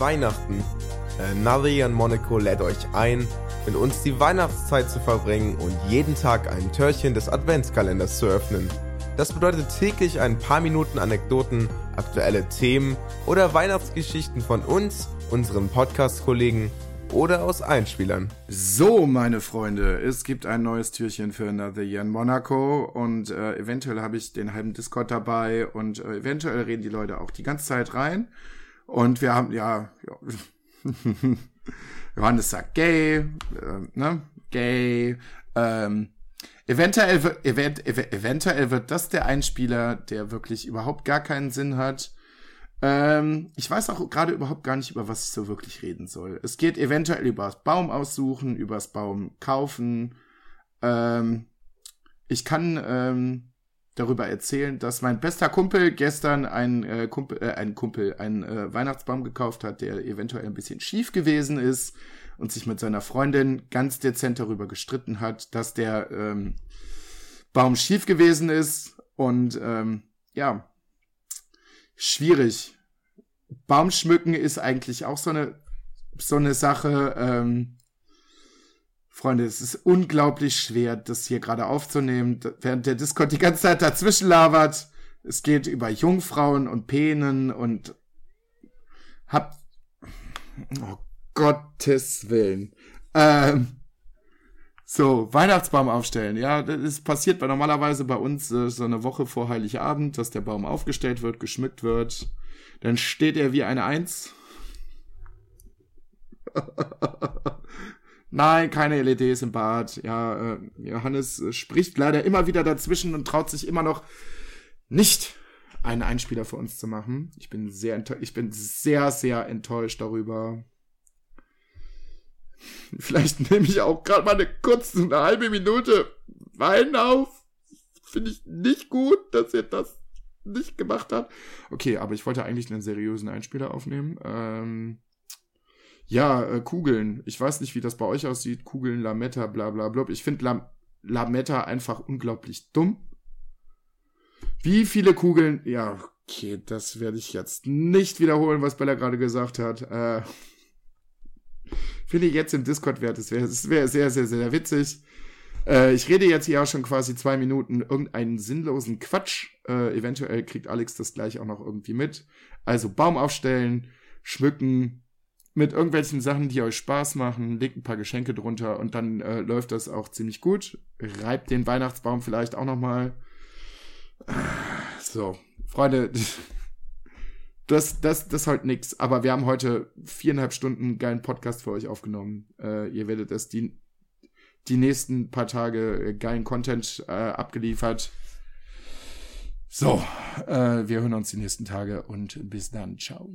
Weihnachten. Äh, und Monaco lädt euch ein, mit uns die Weihnachtszeit zu verbringen und jeden Tag ein Türchen des Adventskalenders zu öffnen. Das bedeutet täglich ein paar Minuten Anekdoten, aktuelle Themen oder Weihnachtsgeschichten von uns, unseren Podcast-Kollegen oder aus Einspielern. So, meine Freunde, es gibt ein neues Türchen für Another Year in Monaco und äh, eventuell habe ich den halben Discord dabei und äh, eventuell reden die Leute auch die ganze Zeit rein. Und wir haben, ja, ja Johannes sagt gay, äh, ne, gay, ähm, eventuell, wird, event, eventuell wird das der Einspieler, der wirklich überhaupt gar keinen Sinn hat ähm, ich weiß auch gerade überhaupt gar nicht, über was ich so wirklich reden soll. Es geht eventuell über das Baum aussuchen, über das Baum kaufen. Ähm, ich kann ähm, darüber erzählen, dass mein bester Kumpel gestern ein äh, Kumpel, äh, ein Kumpel, einen äh, Weihnachtsbaum gekauft hat, der eventuell ein bisschen schief gewesen ist und sich mit seiner Freundin ganz dezent darüber gestritten hat, dass der ähm, Baum schief gewesen ist und ähm, ja, schwierig. Baumschmücken ist eigentlich auch so eine, so eine Sache. Ähm, Freunde, es ist unglaublich schwer, das hier gerade aufzunehmen, während der Discord die ganze Zeit dazwischen labert. Es geht über Jungfrauen und Penen und habt. Oh Gottes Willen. Ähm, so, Weihnachtsbaum aufstellen. Ja, das passiert weil normalerweise bei uns äh, so eine Woche vor Heiligabend, dass der Baum aufgestellt wird, geschmückt wird. Dann steht er wie eine Eins. Nein, keine LEDs im Bad. Ja, äh, Johannes äh, spricht leider immer wieder dazwischen und traut sich immer noch nicht einen Einspieler für uns zu machen. Ich bin sehr, ich bin sehr, sehr enttäuscht darüber. Vielleicht nehme ich auch gerade mal eine kurze, eine halbe Minute Wein auf. Finde ich nicht gut, dass ihr das nicht gemacht habt. Okay, aber ich wollte eigentlich einen seriösen Einspieler aufnehmen. Ähm, ja, äh, Kugeln. Ich weiß nicht, wie das bei euch aussieht. Kugeln, Lametta, bla bla bla. Ich finde Lam Lametta einfach unglaublich dumm. Wie viele Kugeln? Ja, okay, das werde ich jetzt nicht wiederholen, was Bella gerade gesagt hat. Äh, finde ich jetzt im Discord wert. Das wäre wär sehr, sehr, sehr witzig. Äh, ich rede jetzt hier auch schon quasi zwei Minuten irgendeinen sinnlosen Quatsch. Äh, eventuell kriegt Alex das gleich auch noch irgendwie mit. Also Baum aufstellen, schmücken, mit irgendwelchen Sachen, die euch Spaß machen, legt ein paar Geschenke drunter und dann äh, läuft das auch ziemlich gut. Reibt den Weihnachtsbaum vielleicht auch nochmal. So, Freunde, das, das, das ist halt nix. Aber wir haben heute viereinhalb Stunden geilen Podcast für euch aufgenommen. Äh, ihr werdet es die, die nächsten paar Tage äh, geilen Content äh, abgeliefert. So, äh, wir hören uns die nächsten Tage und bis dann. Ciao.